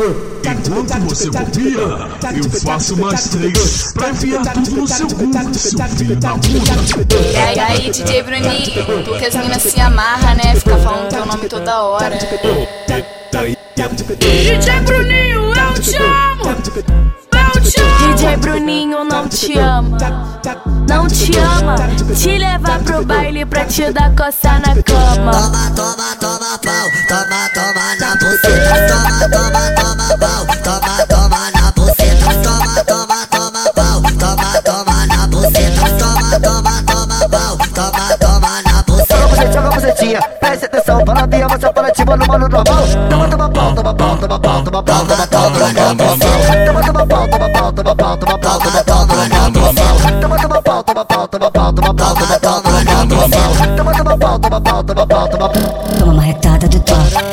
Enquanto você bobia, eu faço mais três pra enfiar tudo no seu cu, seu filho da puta. E aí, DJ Bruninho, porque as meninas se amarram, né? Fica falando teu nome toda hora. DJ Bruninho, eu te amo! DJ Bruninho não te ama, não te ama. Te levar pro baile pra te dar coça na cama. Toma, toma, toma pau, toma, toma na buceta, toma, toma, toma pau, toma, toma na buceta, toma, toma, toma pau, toma, toma na buceta, toma, toma, toma pau, toma, toma na buceta. Você joga bucetinha, preste atenção, para minha você para tipo no mano normal. Toma, toma pau, toma pau, toma pau, toma pau, toma pau, toma pau, toma pau. Toma, toma pau, toma pau, toma pau, toma pau,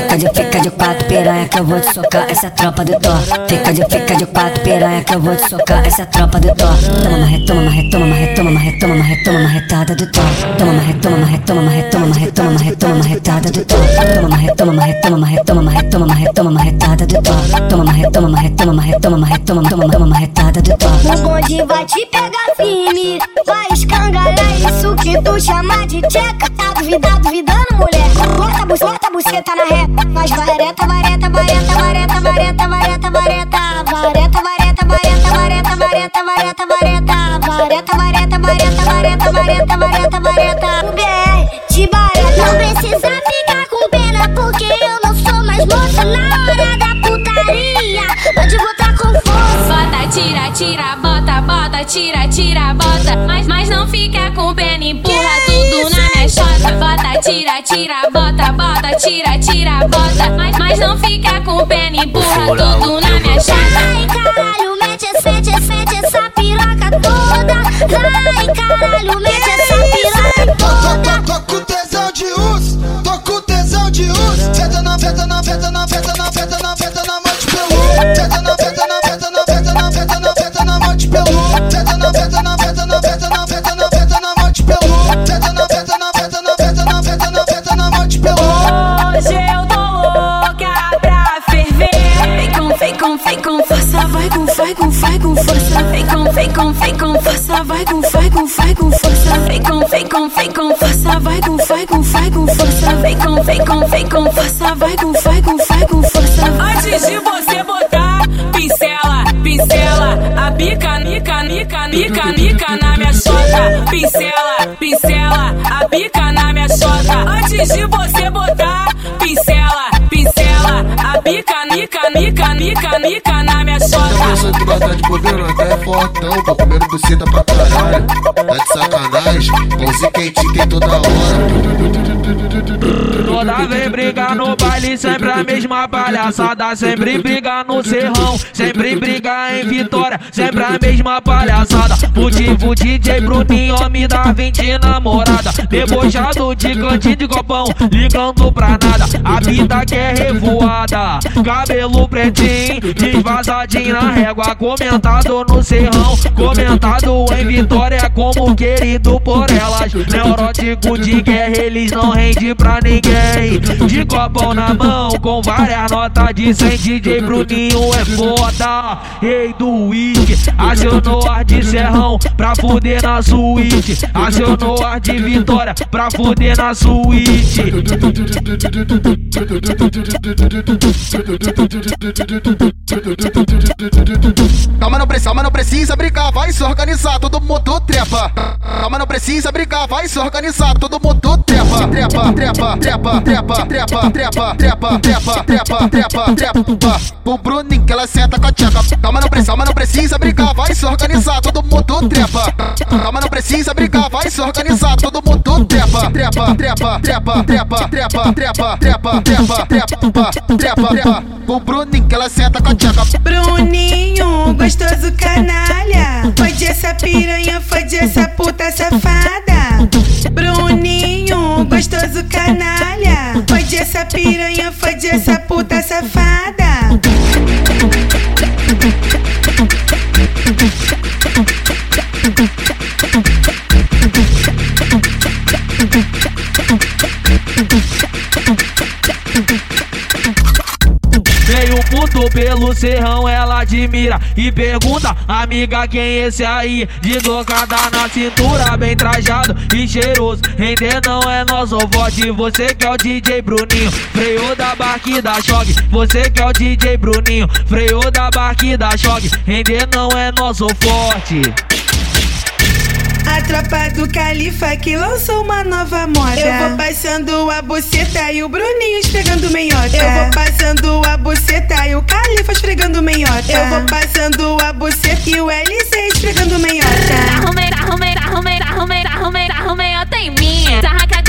Fica de fica de quatro piranha que eu vou te socar essa tropa do Thor. Fica de fica de quatro piranha que eu vou te socar essa tropa do Thor. Toma marretoma, retoma, marretoma, retoma, marretoma, marretada do Thor. Toma marretoma, marretoma, marretoma, marretoma, marretoma, marretada do Thor. Toma marretoma, retoma, marretoma, retoma, marretoma, marretada do Thor. Toma marretoma, marretoma, marretoma, marretoma, marretoma, marretada do Thor. O bonde vai te firme, vai escangalhar isso que tu chama de tcheca. Tá duvidando, duvidando, mulher? Bota buceta, bota buceta na reta. Faz vareta, vareta, vareta, vareta, vareta, vareta, vareta. Vareta, vareta, vareta, vareta, vareta, vareta, vareta. Vareta, vareta, vareta, vareta, vareta, vareta, vareta. O BR de bareta. Não precisa ficar com pena, porque eu não sou mais moça na hora da putaria. Tira, tira, bota, bota, tira, tira, bota. Mas, mas não fica com pena, empurra tudo na minha chota. Bota, tira, tira, bota, bota, tira, tira, bota. Mas, mas não fica com pena, empurra tudo na minha chota. Vai caralho, mete, mete, mete essa piroca toda. Vai caralho, mete força. Vem com, vem com, vem com força, vai com, vai com, vai com força. Vem com, vem com, vem com força, vai com, vai com, vai com força. Vem com, vem com, vem com força, vai com, vai com, vai com força. Antes de você botar, pincela, pincela, a bica, mica, mica, mica, mica na minha chota. Pincela, pincela, a bica na minha chota. Antes de você botar, mica, mica, mica, mica na minha chota. Pessoa que gosta de poder até é fortão, tô comendo buceta pra caralho. Tá de sacanagem, pãozinho quentinho tem toda hora. Toda vez briga no baile, sempre a mesma palhaçada. Sempre briga no serrão, sempre briga em vitória. Sempre a mesma palhaçada. Motivo DJ Bruninho, me dá 20 namorada. Debochado de cantinho de copão, ligando pra nada. A vida que é revoada, cabelo pretinho, desvazadinho na régua. Comentado no serrão, comentado em vitória, como querido por elas. Neurótico de guerra, eles não rendem pra ninguém. De copão na mão, com várias notas de 100. DJ Bruninho é foda. Rei do uísque, acionou ar de serrão pra fuder na suíte. Acionou ar de vitória pra fuder na suíte. Calma, não precisa, calma, não precisa brigar, vai se organizar, todo mundo trepa. Calma, não precisa brigar, vai se organizar, todo mundo trepa. Trepa, trepa, trepa, trepa, trepa, trepa, trepa, trepa, trepa, trepa, trepa. O Bruninho que ela senta com a tcheca. Calma, não precisa, calma, não precisa brigar, vai se organizar, todo mundo trepa. Calma, não precisa brigar, vai se organizar, todo mundo trepa. Trepa, trepa, trepa, trepa, trepa, trepa, trepa, trepa, trepa, trepa, trepa. O Bruninho que ela senta com a tcheca. Bruninho, gostoso canalha. Fode essa piranha, fode essa puta safada. Canalha. Fode essa piranha, fode essa puta safada. Serrão ela admira e pergunta, amiga, quem é esse aí? De na cintura, bem trajado e cheiroso. Render não é nosso forte, você que é o DJ Bruninho. Freio da barque da choque, você que é o DJ Bruninho. Freio da barque da choque, render não é nosso forte. A tropa do Califa que lançou uma nova moda. Eu vou passando a buceta e o Bruninho esfregando meiota. Eu vou passando a buceta e o Califa esfregando meiota. Eu vou passando a buceta e o LC esfregando meiota. Arrumei, arrumei, arrumei, arrumei, arrumei, arrumei, eu tenho minha. Zarraca,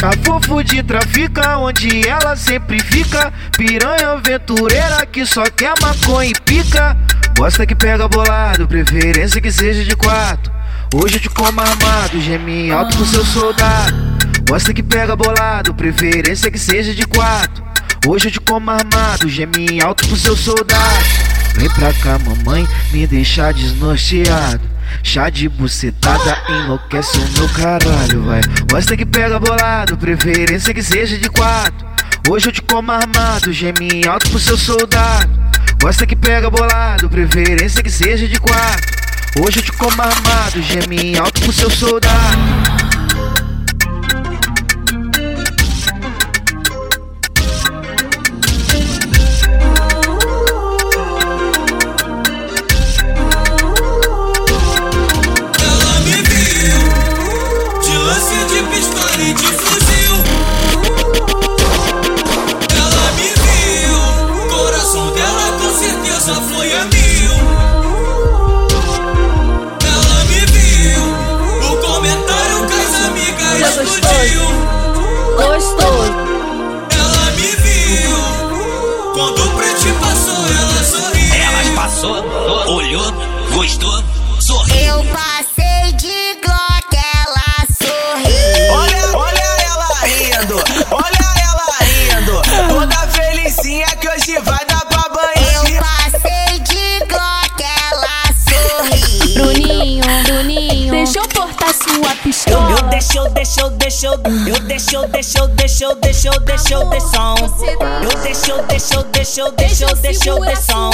A fofo de trafica, onde ela sempre fica. Piranha aventureira que só quer maconha e pica. Gosta que pega bolado, preferência que seja de quatro. Hoje eu te como armado, geme alto pro seu soldado. Gosta que pega bolado, preferência que seja de quatro. Hoje eu te como armado, geme alto pro seu soldado. Vem pra cá, mamãe, me deixar desnorteado. Chá de bucetada enlouquece o meu caralho, vai. Gosta que pega bolado, preferência que seja de quatro. Hoje eu te como armado, geme alto pro seu soldado. Gosta que pega bolado, preferência que seja de quatro. Hoje eu te como armado, geme alto pro seu soldado. deixou, deixou, deixou, eu deixou, deixou, deixou, deixou, deixou de som. Eu deixou, deixou, deixou, deixou, deixou de som.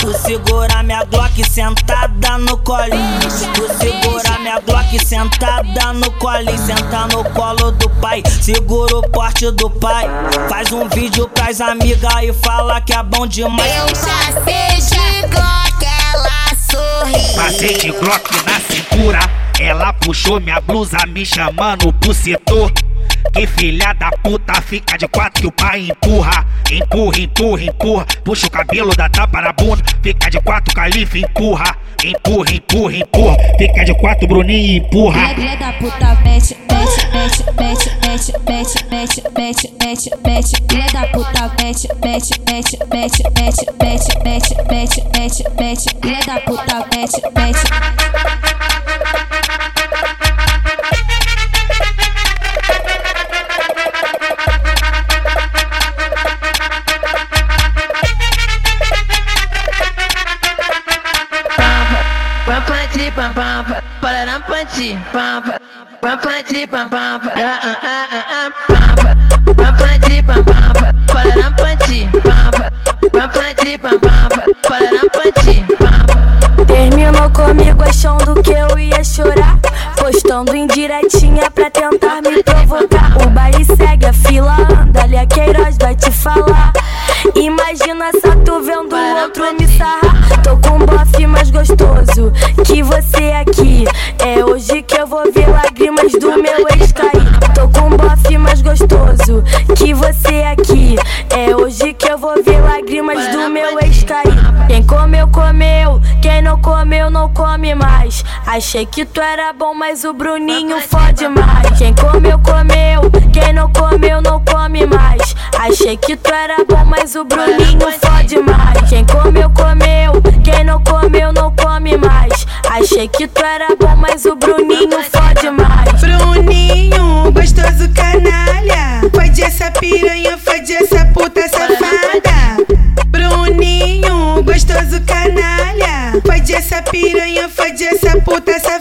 Tu segura minha Glock sentada no colinho. Tu segura minha Glock sentada no colinho, senta no colo do pai, segura o porte do pai. Faz um vídeo pras amigas e fala que é bom demais. Eu já sei de Glock, ela sorri. Passei de Glock na cintura. Ela puxou minha blusa me chamando pro setor. Que filha da puta fica de quatro que o pai empurra. Empurra, empurra, empurra. Puxa o cabelo da tapa na bunda. Fica de quatro, califa, empurra. Empurra, empurra, empurra. Fica de quatro, Bruninho, empurra. Filha da puta, mete, mete, mete, mete, mete, mete, mete, mete, mete, mete. Filha da puta, mete, mete, mete, mete, mete, mete, mete, mete, mete, mete. Filha da puta, mete, mete. Panti pam pam pararam panti pam pam panti pam pam pam ah ah ah ah ah panti pam pam pararam panti pam pam panti pam pam pararam panti pam Terminou comigo achando que eu ia chorar. Postando indiretinha pra tentar me provocar. O baile segue, a fila anda, ali a Queiroz vai te falar. Imagina só tu vendo o outro me sarrar. Mais gostoso que você aqui. É hoje que eu vou ver lágrimas do meu ex não come mais. Achei que tu era bom, mas o Bruninho fode mais. Quem comeu, comeu. Quem não comeu, não come mais. Achei que tu era bom, mas o Bruninho fode mais. Quem comeu, comeu. Quem não comeu, não come mais. Achei que tu era bom, mas o Bruninho fode mais. Bruninho, gostoso canalha. Fode essa piranha, fode essa puta safada. Bruninho, gostoso canalha piranha fode essa puta, essa